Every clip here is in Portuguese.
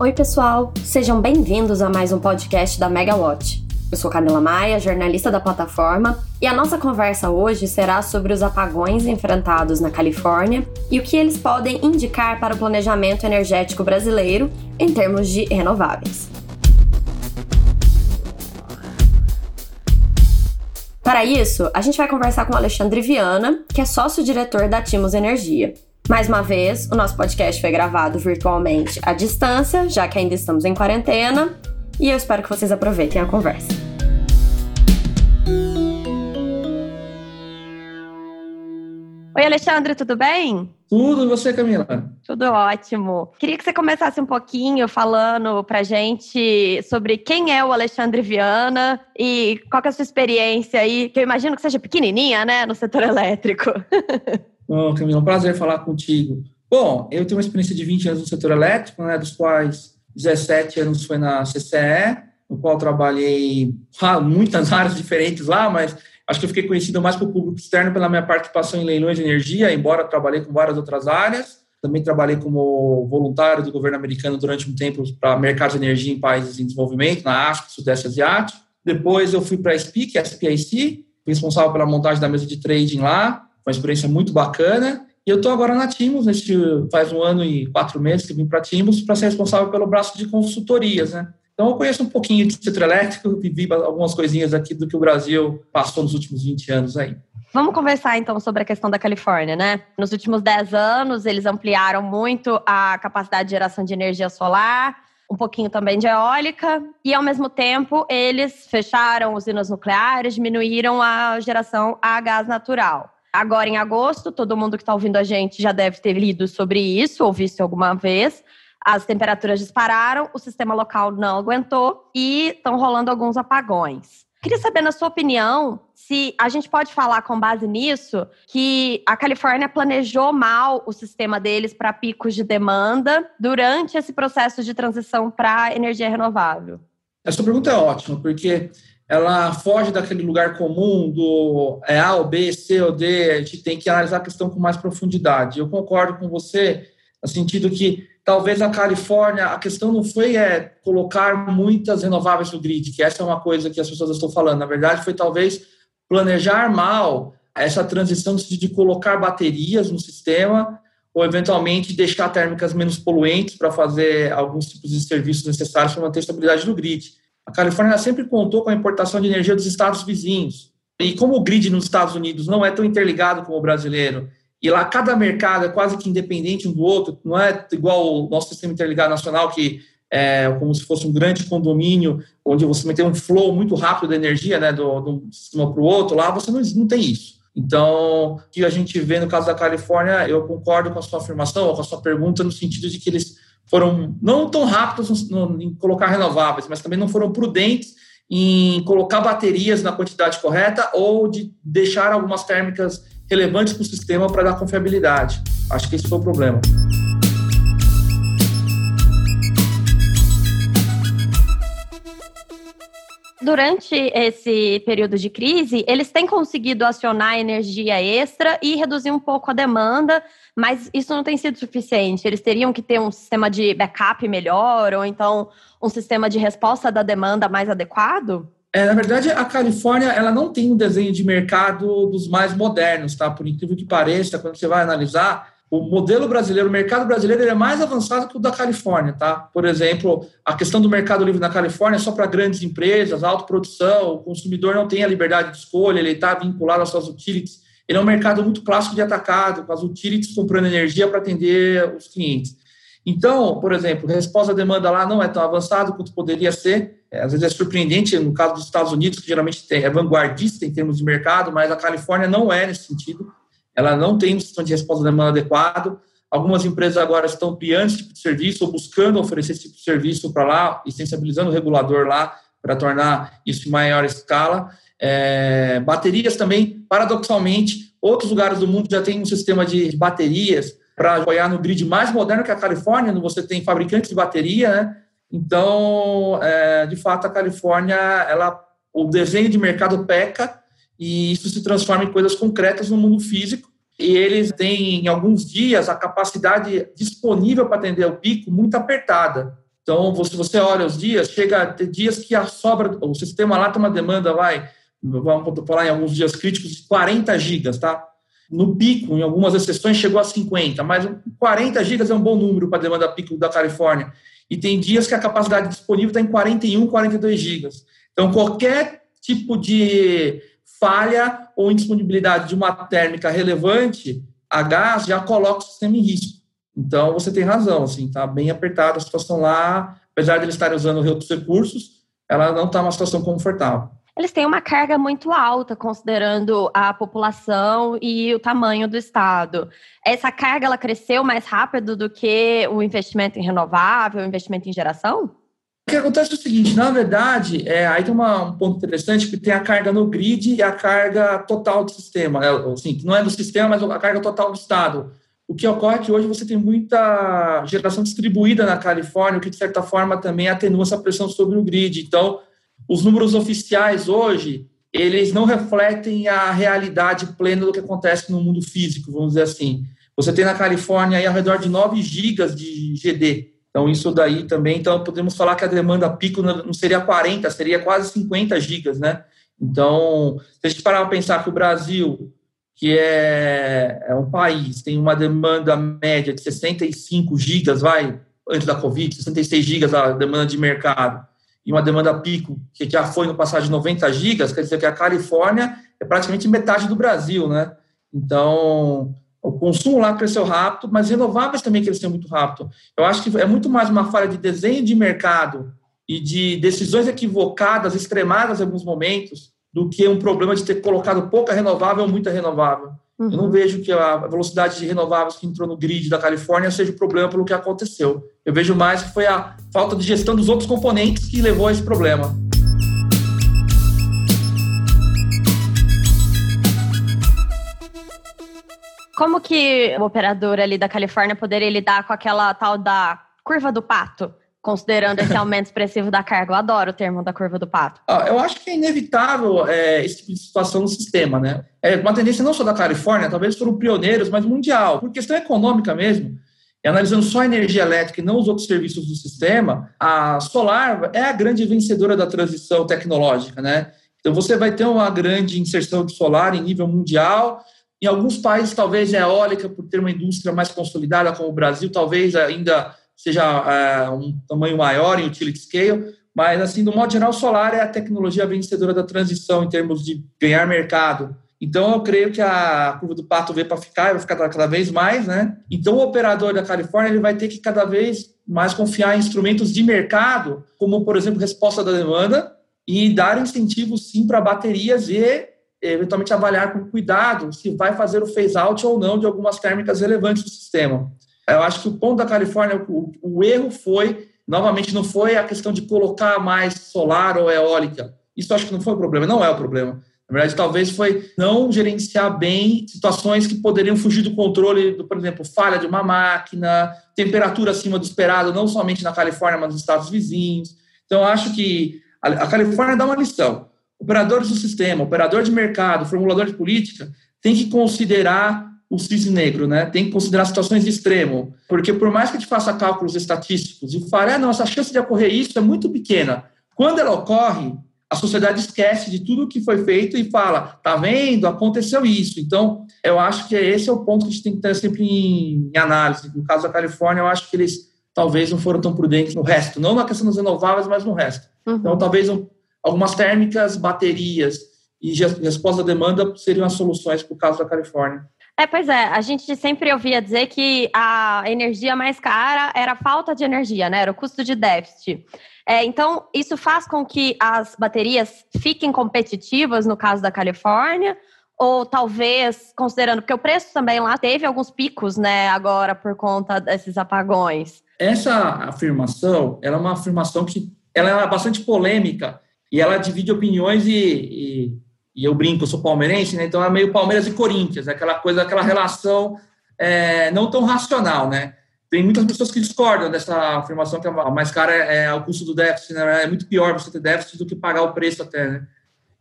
Oi, pessoal! Sejam bem-vindos a mais um podcast da Megawatt. Eu sou Camila Maia, jornalista da plataforma, e a nossa conversa hoje será sobre os apagões enfrentados na Califórnia e o que eles podem indicar para o planejamento energético brasileiro em termos de renováveis. Para isso, a gente vai conversar com Alexandre Viana, que é sócio-diretor da Timos Energia. Mais uma vez, o nosso podcast foi gravado virtualmente à distância, já que ainda estamos em quarentena, e eu espero que vocês aproveitem a conversa. Oi, Alexandre, tudo bem? Tudo, e você, Camila? Tudo ótimo. Queria que você começasse um pouquinho falando pra gente sobre quem é o Alexandre Viana e qual é a sua experiência aí, que eu imagino que seja pequenininha, né, no setor elétrico. Bom, Camila, é um prazer falar contigo. Bom, eu tenho uma experiência de 20 anos no setor elétrico, né, dos quais 17 anos foi na CCE, no qual trabalhei ah, muitas áreas diferentes lá, mas Acho que eu fiquei conhecido mais para o público externo pela minha participação em leilões de energia, embora trabalhei com várias outras áreas. Também trabalhei como voluntário do governo americano durante um tempo para mercado de energia em países em desenvolvimento, na África, Sudeste Asiático. Depois eu fui para a SPIC, SPIC, responsável pela montagem da mesa de trading lá. Uma experiência muito bacana. E eu estou agora na Timos, neste, faz um ano e quatro meses que vim para Timos, para ser responsável pelo braço de consultorias, né? Então, eu conheço um pouquinho de setor elétrico, vivi algumas coisinhas aqui do que o Brasil passou nos últimos 20 anos aí. Vamos conversar então sobre a questão da Califórnia, né? Nos últimos 10 anos, eles ampliaram muito a capacidade de geração de energia solar, um pouquinho também de eólica, e ao mesmo tempo eles fecharam usinas nucleares, diminuíram a geração a gás natural. Agora, em agosto, todo mundo que está ouvindo a gente já deve ter lido sobre isso, ou visto alguma vez as temperaturas dispararam, o sistema local não aguentou e estão rolando alguns apagões. Queria saber, na sua opinião, se a gente pode falar com base nisso que a Califórnia planejou mal o sistema deles para picos de demanda durante esse processo de transição para energia renovável. Essa pergunta é ótima, porque ela foge daquele lugar comum do é A ou B, C ou D, a gente tem que analisar a questão com mais profundidade. Eu concordo com você no sentido que talvez a Califórnia, a questão não foi é, colocar muitas renováveis no grid, que essa é uma coisa que as pessoas estão falando. Na verdade, foi talvez planejar mal essa transição de colocar baterias no sistema ou eventualmente deixar térmicas menos poluentes para fazer alguns tipos de serviços necessários para manter a estabilidade do grid. A Califórnia sempre contou com a importação de energia dos estados vizinhos. E como o grid nos Estados Unidos não é tão interligado como o brasileiro, e lá cada mercado é quase que independente um do outro, não é igual o nosso sistema interligado nacional, que é como se fosse um grande condomínio, onde você tem um flow muito rápido de energia né, do, sistema para o outro, lá você não, não tem isso. Então, o que a gente vê no caso da Califórnia, eu concordo com a sua afirmação, com a sua pergunta, no sentido de que eles foram não tão rápidos em colocar renováveis, mas também não foram prudentes em colocar baterias na quantidade correta ou de deixar algumas térmicas relevantes para o sistema para dar confiabilidade. Acho que esse foi o problema. Durante esse período de crise, eles têm conseguido acionar energia extra e reduzir um pouco a demanda, mas isso não tem sido suficiente. Eles teriam que ter um sistema de backup melhor, ou então um sistema de resposta da demanda mais adequado? É, na verdade, a Califórnia ela não tem um desenho de mercado dos mais modernos, tá? Por incrível que pareça, quando você vai analisar, o modelo brasileiro, o mercado brasileiro, é mais avançado que o da Califórnia, tá? Por exemplo, a questão do mercado livre na Califórnia é só para grandes empresas, autoprodução, o consumidor não tem a liberdade de escolha, ele está vinculado às suas utilities. Ele é um mercado muito clássico de atacado, com as utilities comprando energia para atender os clientes. Então, por exemplo, resposta à demanda lá não é tão avançada quanto poderia ser. É, às vezes é surpreendente, no caso dos Estados Unidos, que geralmente é vanguardista em termos de mercado, mas a Califórnia não é nesse sentido. Ela não tem um sistema de resposta à demanda adequado. Algumas empresas agora estão criando esse tipo de serviço ou buscando oferecer esse tipo de serviço para lá e sensibilizando o regulador lá para tornar isso em maior escala. É, baterias também, paradoxalmente, outros lugares do mundo já têm um sistema de baterias para apoiar no grid mais moderno que a Califórnia, você tem fabricantes de bateria, né? Então, é, de fato, a Califórnia, ela, o desenho de mercado peca e isso se transforma em coisas concretas no mundo físico. E eles têm, em alguns dias, a capacidade disponível para atender o pico muito apertada. Então, se você olha os dias, chega a ter dias que a sobra, o sistema lá tem uma demanda, vai, vamos falar em alguns dias críticos, de 40 gigas, tá? No pico, em algumas exceções, chegou a 50, mas 40 gigas é um bom número para a demanda pico da Califórnia. E tem dias que a capacidade disponível está em 41, 42 gigas. Então, qualquer tipo de falha ou indisponibilidade de uma térmica relevante a gás já coloca o sistema em risco. Então, você tem razão, assim, está bem apertada a situação lá, apesar de eles estarem usando outros recursos, ela não está uma situação confortável eles têm uma carga muito alta, considerando a população e o tamanho do estado. Essa carga ela cresceu mais rápido do que o investimento em renovável, o investimento em geração? O que acontece é o seguinte, na verdade, é, aí tem uma, um ponto interessante que tem a carga no grid e a carga total do sistema, né? assim, não é do sistema, mas a carga total do estado. O que ocorre é que hoje você tem muita geração distribuída na Califórnia, o que de certa forma também atenua essa pressão sobre o grid. Então, os números oficiais hoje, eles não refletem a realidade plena do que acontece no mundo físico, vamos dizer assim. Você tem na Califórnia aí ao redor de 9 gigas de GD. Então, isso daí também, então podemos falar que a demanda pico não seria 40, seria quase 50 gigas, né? Então, se a gente parar para pensar que o Brasil, que é, é um país, tem uma demanda média de 65 gigas, vai, antes da Covid, 66 gigas a demanda de mercado, e uma demanda pico, que já foi no passado de 90 gigas, quer dizer que a Califórnia é praticamente metade do Brasil, né? Então, o consumo lá cresceu rápido, mas renováveis também cresceu muito rápido. Eu acho que é muito mais uma falha de desenho de mercado e de decisões equivocadas, extremadas em alguns momentos, do que um problema de ter colocado pouca renovável ou muita renovável. Uhum. Eu não uhum. vejo que a velocidade de renováveis que entrou no grid da Califórnia seja o problema pelo que aconteceu. Eu vejo mais que foi a falta de gestão dos outros componentes que levou a esse problema. Como que o operador ali da Califórnia poderia lidar com aquela tal da curva do pato? Considerando esse aumento expressivo da carga. Eu adoro o termo da curva do pato. Ah, eu acho que é inevitável é, esse tipo de situação no sistema, né? É uma tendência não só da Califórnia, talvez foram pioneiros, mas mundial. Por questão econômica mesmo, e analisando só a energia elétrica e não os outros serviços do sistema, a solar é a grande vencedora da transição tecnológica, né? Então você vai ter uma grande inserção de solar em nível mundial. Em alguns países, talvez a eólica, por ter uma indústria mais consolidada, como o Brasil, talvez ainda seja é, um tamanho maior em utility scale, mas, assim, do modo geral, o solar é a tecnologia vencedora da transição em termos de ganhar mercado. Então, eu creio que a curva do pato veio para ficar, vai ficar cada vez mais, né? Então, o operador da Califórnia ele vai ter que cada vez mais confiar em instrumentos de mercado, como, por exemplo, resposta da demanda, e dar incentivos, sim, para baterias e, eventualmente, avaliar com cuidado se vai fazer o phase-out ou não de algumas térmicas relevantes do sistema. Eu acho que o ponto da Califórnia, o, o erro foi, novamente, não foi a questão de colocar mais solar ou eólica. Isso acho que não foi o problema, não é o problema. Na verdade, talvez foi não gerenciar bem situações que poderiam fugir do controle, do, por exemplo, falha de uma máquina, temperatura acima do esperado, não somente na Califórnia, mas nos estados vizinhos. Então, acho que a Califórnia dá uma lição. Operadores do sistema, operador de mercado, formulador de política, tem que considerar o cisne negro, né? Tem que considerar situações de extremo, porque por mais que a gente faça cálculos estatísticos e fale, ah, não, essa chance de ocorrer isso é muito pequena. Quando ela ocorre, a sociedade esquece de tudo que foi feito e fala, tá vendo, aconteceu isso. Então, eu acho que esse é o ponto que a gente tem que ter sempre em, em análise. No caso da Califórnia, eu acho que eles talvez não foram tão prudentes no resto, não na questão das renováveis, mas no resto. Uhum. Então, talvez um, algumas térmicas, baterias e resposta à demanda seriam as soluções para o caso da Califórnia. É, pois é, a gente sempre ouvia dizer que a energia mais cara era a falta de energia, né? Era o custo de déficit. É, então, isso faz com que as baterias fiquem competitivas no caso da Califórnia, ou talvez, considerando, porque o preço também lá teve alguns picos, né, agora por conta desses apagões. Essa afirmação, ela é uma afirmação que ela é bastante polêmica e ela divide opiniões e, e e eu brinco, eu sou palmeirense, né? Então é meio Palmeiras e Corinthians, aquela coisa, aquela relação é, não tão racional, né? Tem muitas pessoas que discordam dessa afirmação que a mais cara é, é o custo do déficit, né? É muito pior você ter déficit do que pagar o preço até, né?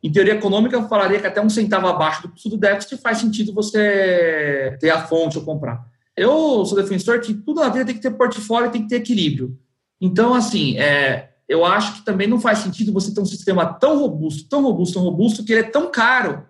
Em teoria econômica, eu falaria que até um centavo abaixo do custo do déficit faz sentido você ter a fonte ou comprar. Eu sou defensor que tudo na vida tem que ter portfólio, tem que ter equilíbrio. Então, assim, é, eu acho que também não faz sentido você ter um sistema tão robusto, tão robusto, tão robusto, que ele é tão caro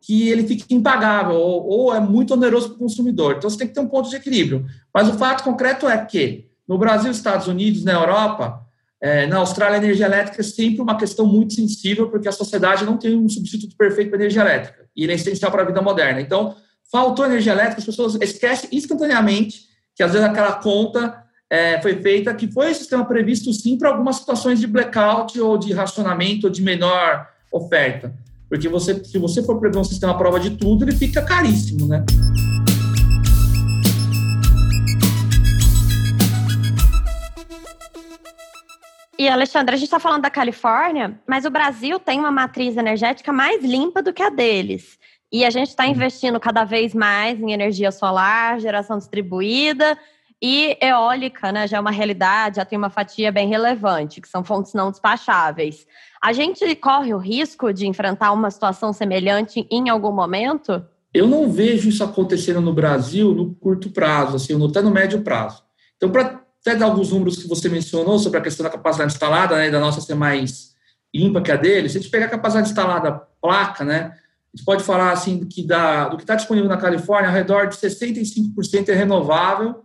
que ele fica impagável ou, ou é muito oneroso para o consumidor. Então, você tem que ter um ponto de equilíbrio. Mas o fato concreto é que no Brasil, Estados Unidos, na Europa, é, na Austrália, a energia elétrica é sempre uma questão muito sensível, porque a sociedade não tem um substituto perfeito para a energia elétrica, e ele é essencial para a vida moderna. Então, faltou energia elétrica, as pessoas esquecem instantaneamente que, às vezes, aquela conta é, foi feita, que foi um sistema previsto, sim, para algumas situações de blackout ou de racionamento ou de menor oferta. Porque você, se você for prever um sistema à prova de tudo, ele fica caríssimo, né? E, Alexandre, a gente está falando da Califórnia, mas o Brasil tem uma matriz energética mais limpa do que a deles. E a gente está uhum. investindo cada vez mais em energia solar, geração distribuída e eólica, né? Já é uma realidade, já tem uma fatia bem relevante, que são fontes não despacháveis. A gente corre o risco de enfrentar uma situação semelhante em algum momento? Eu não vejo isso acontecendo no Brasil no curto prazo, assim, até no médio prazo. Então, para até dar alguns números que você mencionou sobre a questão da capacidade instalada, né, da nossa ser mais limpa que a dele, se a gente pegar a capacidade instalada placa, né, a gente pode falar assim que da, do que está disponível na Califórnia, ao redor de 65% é renovável.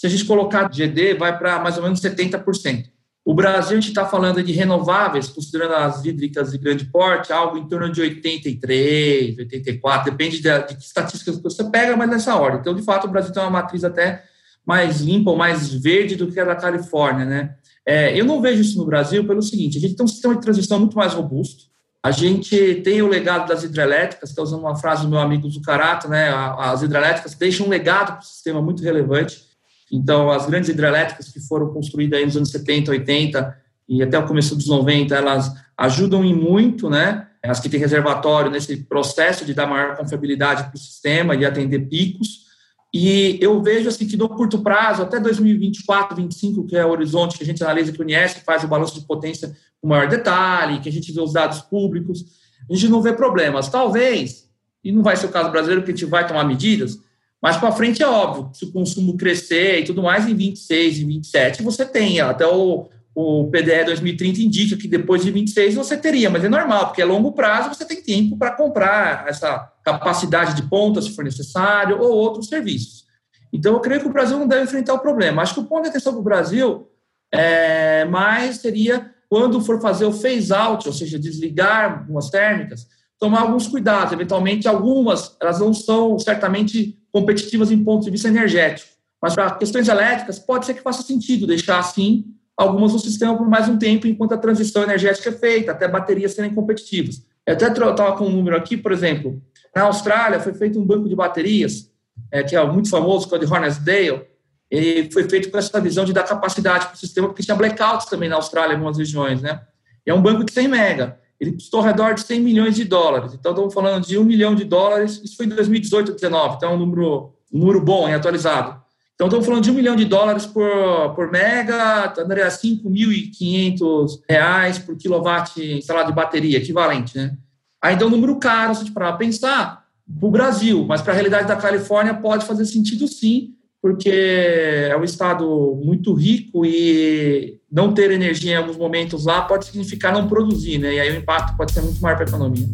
Se a gente colocar GD, vai para mais ou menos 70%. O Brasil, a gente está falando de renováveis, considerando as hídricas de grande porte, algo em torno de 83, 84, depende de, de que estatísticas você pega, mas nessa ordem. Então, de fato, o Brasil tem uma matriz até mais limpa ou mais verde do que a da Califórnia, né? É, eu não vejo isso no Brasil pelo seguinte: a gente tem um sistema de transição muito mais robusto. A gente tem o legado das hidrelétricas, está usando uma frase do meu amigo Zucarato, né? As hidrelétricas deixam um legado para o sistema muito relevante. Então, as grandes hidrelétricas que foram construídas nos anos 70, 80 e até o começo dos 90, elas ajudam em muito, né? As que têm reservatório nesse processo de dar maior confiabilidade para o sistema e atender picos. E eu vejo assim que no curto prazo, até 2024, 2025, que é o horizonte que a gente analisa que o Unesco faz o balanço de potência com maior detalhe, que a gente vê os dados públicos, a gente não vê problemas. Talvez, e não vai ser o caso brasileiro, que a gente vai tomar medidas, mas para frente é óbvio, se o consumo crescer e tudo mais, em 26 e 27 você tem até o, o PDE 2030 indica que depois de 26 você teria, mas é normal, porque a longo prazo você tem tempo para comprar essa capacidade de ponta, se for necessário, ou outros serviços. Então, eu creio que o Brasil não deve enfrentar o problema. Acho que o ponto de atenção para o Brasil é, mais seria quando for fazer o phase-out, ou seja, desligar algumas térmicas, tomar alguns cuidados. Eventualmente, algumas, elas não são certamente competitivas em ponto de vista energético. Mas para questões elétricas, pode ser que faça sentido deixar assim algumas no sistema por mais um tempo, enquanto a transição energética é feita, até baterias serem competitivas. Eu até estava com um número aqui, por exemplo, na Austrália foi feito um banco de baterias, é, que é muito famoso, que é o de Hornsdale, ele foi feito com essa visão de dar capacidade para o sistema, porque tinha blackouts também na Austrália, em algumas regiões, né? E é um banco de 100 mega. Ele custou ao redor de 100 milhões de dólares. Então, estamos falando de 1 milhão de dólares. Isso foi em 2018 2019, então é um número, um número bom e atualizado. Então, estamos falando de um milhão de dólares por, por mega, André, 5.500 reais por quilowatt instalado de bateria, equivalente, né? Ainda é um número caro, se a gente pensar, para o Brasil, mas para a realidade da Califórnia pode fazer sentido sim, porque é um estado muito rico e não ter energia em alguns momentos lá pode significar não produzir, né? E aí o impacto pode ser muito maior para a economia.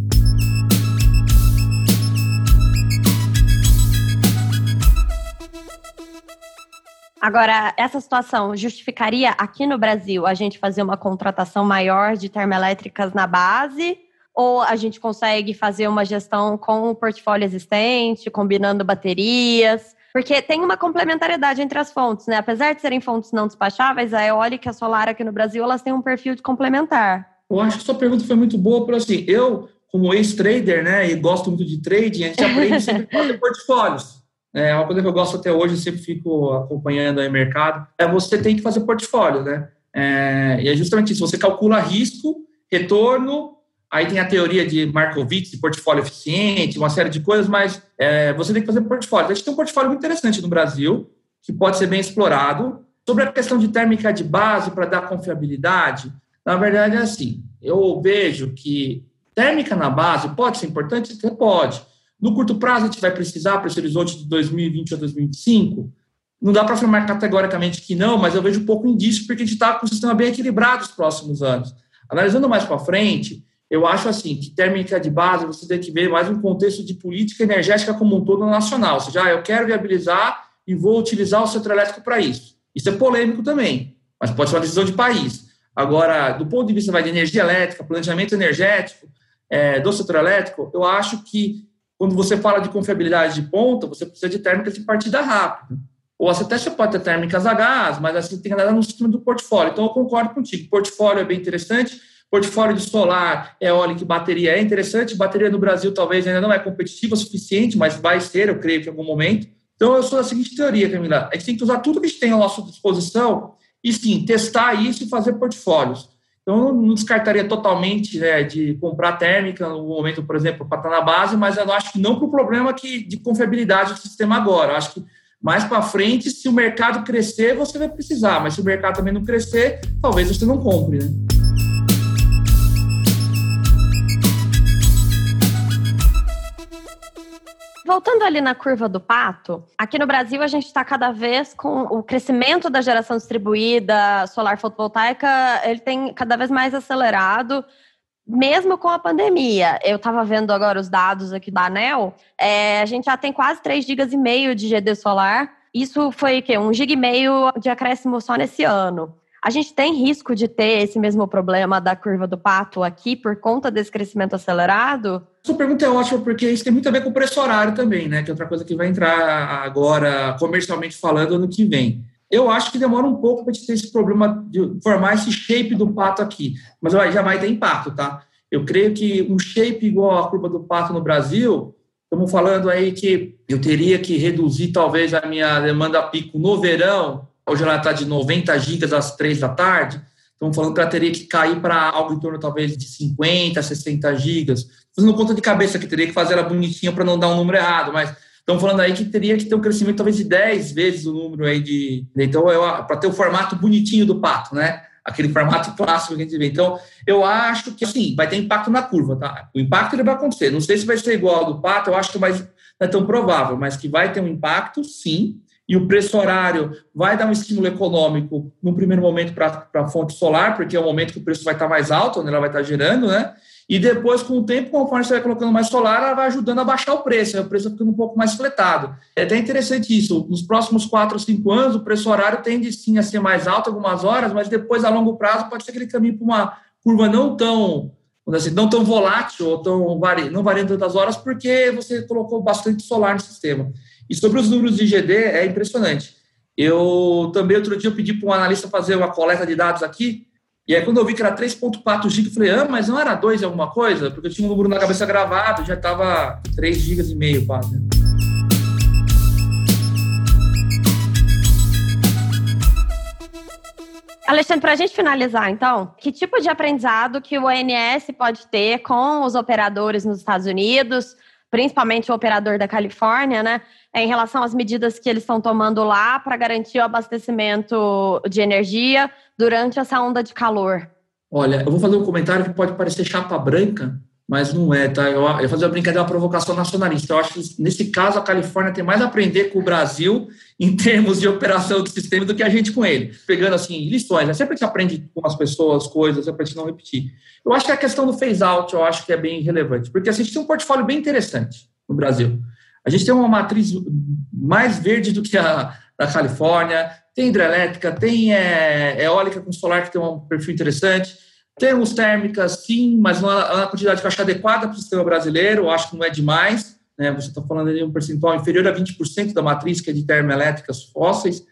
Agora, essa situação justificaria aqui no Brasil a gente fazer uma contratação maior de termoelétricas na base? Ou a gente consegue fazer uma gestão com o portfólio existente, combinando baterias? Porque tem uma complementariedade entre as fontes, né? Apesar de serem fontes não despacháveis, a eólica e a solar aqui no Brasil, elas têm um perfil de complementar. Eu acho que sua pergunta foi muito boa, porque assim, eu, como ex-trader, né, e gosto muito de trading, a gente aprende sempre a fazer portfólios. É uma coisa que eu gosto até hoje, sempre fico acompanhando aí o mercado, é você tem que fazer portfólio, né? É, e é justamente isso, você calcula risco, retorno, aí tem a teoria de Markowitz, de portfólio eficiente, uma série de coisas, mas é, você tem que fazer portfólio. A gente tem um portfólio muito interessante no Brasil, que pode ser bem explorado. Sobre a questão de térmica de base para dar confiabilidade, na verdade é assim, eu vejo que térmica na base pode ser importante? Pode. No curto prazo, a gente vai precisar para esse horizonte de 2020 a 2025? Não dá para afirmar categoricamente que não, mas eu vejo pouco indício porque a gente está com um sistema bem equilibrado nos próximos anos. Analisando mais para frente, eu acho assim que térmica de base você tem que ver mais um contexto de política energética como um todo nacional. Ou seja, ah, eu quero viabilizar e vou utilizar o setor elétrico para isso. Isso é polêmico também, mas pode ser uma decisão de país. Agora, do ponto de vista vai, de energia elétrica, planejamento energético é, do setor elétrico, eu acho que quando você fala de confiabilidade de ponta, você precisa de térmicas de partida rápida. Ou você até pode ter térmicas a gás, mas assim tem que andar no sistema do portfólio. Então, eu concordo contigo. Portfólio é bem interessante. Portfólio de solar, eólica e bateria é interessante. Bateria no Brasil talvez ainda não é competitiva o suficiente, mas vai ser, eu creio em algum momento. Então, eu sou da seguinte teoria, Camila. A gente tem que usar tudo que a gente tem à nossa disposição e, sim, testar isso e fazer portfólios. Então, eu não descartaria totalmente né, de comprar térmica no momento, por exemplo, para estar na base, mas eu acho que não para o problema que, de confiabilidade do sistema agora. Eu acho que mais para frente, se o mercado crescer, você vai precisar, mas se o mercado também não crescer, talvez você não compre, né? Voltando ali na curva do pato, aqui no Brasil a gente está cada vez com o crescimento da geração distribuída solar fotovoltaica, ele tem cada vez mais acelerado mesmo com a pandemia, eu estava vendo agora os dados aqui da ANEL, é, a gente já tem quase 3 GB e meio de GD solar. Isso foi o quê? Um GB e meio de acréscimo só nesse ano. A gente tem risco de ter esse mesmo problema da curva do pato aqui por conta desse crescimento acelerado? Sua pergunta é ótima porque isso tem muito a ver com o preço horário também, né? Que é outra coisa que vai entrar agora comercialmente falando ano que vem. Eu acho que demora um pouco para a gente ter esse problema de formar esse shape do pato aqui, mas já vai ter impacto, tá? Eu creio que um shape igual a curva do pato no Brasil, estamos falando aí que eu teria que reduzir talvez a minha demanda pico no verão, hoje ela está de 90 gigas às 3 da tarde, estamos falando que ela teria que cair para algo em torno talvez de 50, 60 gigas. Fazendo conta de cabeça que teria que fazer ela bonitinha para não dar um número errado, mas Estão falando aí que teria que ter um crescimento talvez de 10 vezes o número aí de. Então, para ter o formato bonitinho do pato, né? Aquele formato clássico que a gente vê. Então, eu acho que assim, vai ter impacto na curva, tá? O impacto ele vai acontecer. Não sei se vai ser igual ao do pato, eu acho que mais, não é tão provável, mas que vai ter um impacto, sim. E o preço horário vai dar um estímulo econômico no primeiro momento para a fonte solar, porque é o momento que o preço vai estar mais alto, onde ela vai estar gerando, né? E depois, com o tempo, conforme você vai colocando mais solar, ela vai ajudando a baixar o preço, aí o preço ficando um pouco mais fletado. É até interessante isso. Nos próximos quatro ou cinco anos, o preço horário tende sim a ser mais alto algumas horas, mas depois, a longo prazo, pode ser que ele caminhe para uma curva não tão, assim, não tão volátil ou tão vari, não variando tantas horas, porque você colocou bastante solar no sistema. E sobre os números de GD, é impressionante. Eu também, outro dia, eu pedi para um analista fazer uma coleta de dados aqui, e aí, quando eu vi que era 3,4 GB, eu falei, ah, mas não era 2 alguma coisa? Porque eu tinha um número na cabeça gravado, já estava 3 GB e meio quase. Alexandre, para a gente finalizar, então, que tipo de aprendizado que o ONS pode ter com os operadores nos Estados Unidos, principalmente o operador da Califórnia, né, em relação às medidas que eles estão tomando lá para garantir o abastecimento de energia durante essa onda de calor? Olha, eu vou fazer um comentário que pode parecer chapa branca, mas não é, tá? Eu, vou fazer uma brincadeira, uma provocação nacionalista. Eu acho que, nesse caso, a Califórnia tem mais a aprender com o Brasil em termos de operação do sistema do que a gente com ele. Pegando, assim, lições, né? Sempre gente aprende com as pessoas coisas, é para não repetir. Eu acho que a questão do phase-out, eu acho que é bem relevante, porque assim, a gente tem um portfólio bem interessante no Brasil. A gente tem uma matriz mais verde do que a da Califórnia, tem hidrelétrica, tem é, eólica com solar que tem um perfil interessante, temos térmicas, sim, mas não é uma quantidade que eu acho adequada para o sistema brasileiro, eu acho que não é demais. Né? Você está falando de um percentual inferior a 20% da matriz que é de termoelétricas fósseis.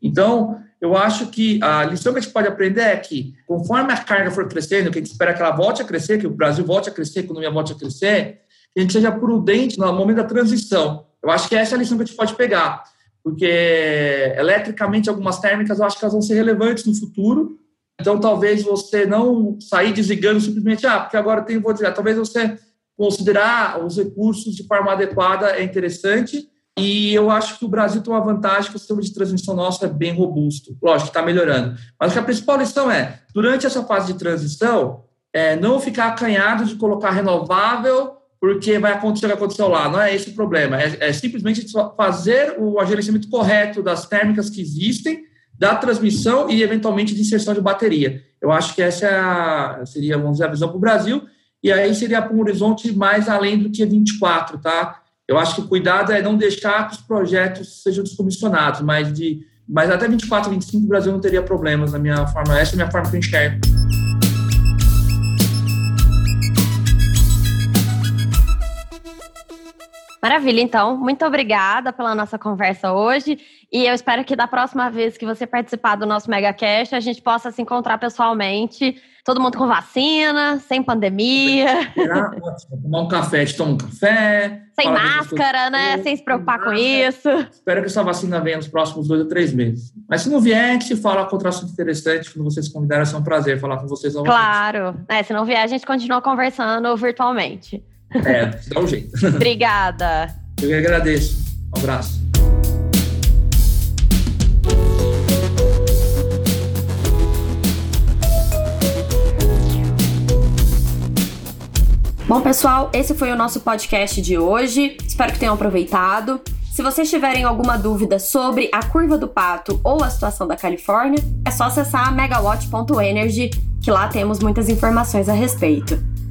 Então, eu acho que a lição que a gente pode aprender é que, conforme a carga for crescendo, que a gente espera que ela volte a crescer, que o Brasil volte a crescer, a economia volte a crescer, que a gente seja prudente no momento da transição. Eu acho que essa é a lição que a gente pode pegar porque eletricamente algumas térmicas eu acho que elas vão ser relevantes no futuro. Então, talvez você não sair desligando simplesmente, ah, porque agora tem vou desligar. Talvez você considerar os recursos de forma adequada é interessante. E eu acho que o Brasil tem uma vantagem que o sistema de transmissão nosso é bem robusto. Lógico, está melhorando. Mas a principal lição é, durante essa fase de transição, é não ficar acanhado de colocar renovável porque vai acontecer o que aconteceu lá. Não é esse o problema. É, é simplesmente fazer o agenciamento correto das térmicas que existem, da transmissão e, eventualmente, de inserção de bateria. Eu acho que essa é seria, vamos dizer, a visão para o Brasil. E aí seria para um horizonte mais além do que 24, tá? Eu acho que o cuidado é não deixar que os projetos sejam descomissionados, mas, de, mas até 24, 25 o Brasil não teria problemas na minha forma. Essa é a minha forma que eu enxergo. Maravilha, então. Muito obrigada pela nossa conversa hoje. E eu espero que da próxima vez que você participar do nosso MegaCast, a gente possa se encontrar pessoalmente, todo mundo com vacina, sem pandemia. Será ótimo. Tomar um café, te toma um café. Sem máscara, né? Sem se preocupar com isso. Espero que essa vacina venha nos próximos dois ou três meses. Mas se não vier, a gente fala com outro assunto interessante. Quando vocês convidarem, ser um prazer falar com vocês novamente. Claro. É, se não vier, a gente continua conversando virtualmente. É, dá um jeito. Obrigada. Eu que agradeço. Um abraço. Bom, pessoal, esse foi o nosso podcast de hoje. Espero que tenham aproveitado. Se vocês tiverem alguma dúvida sobre a curva do pato ou a situação da Califórnia, é só acessar megawatt.energy, que lá temos muitas informações a respeito.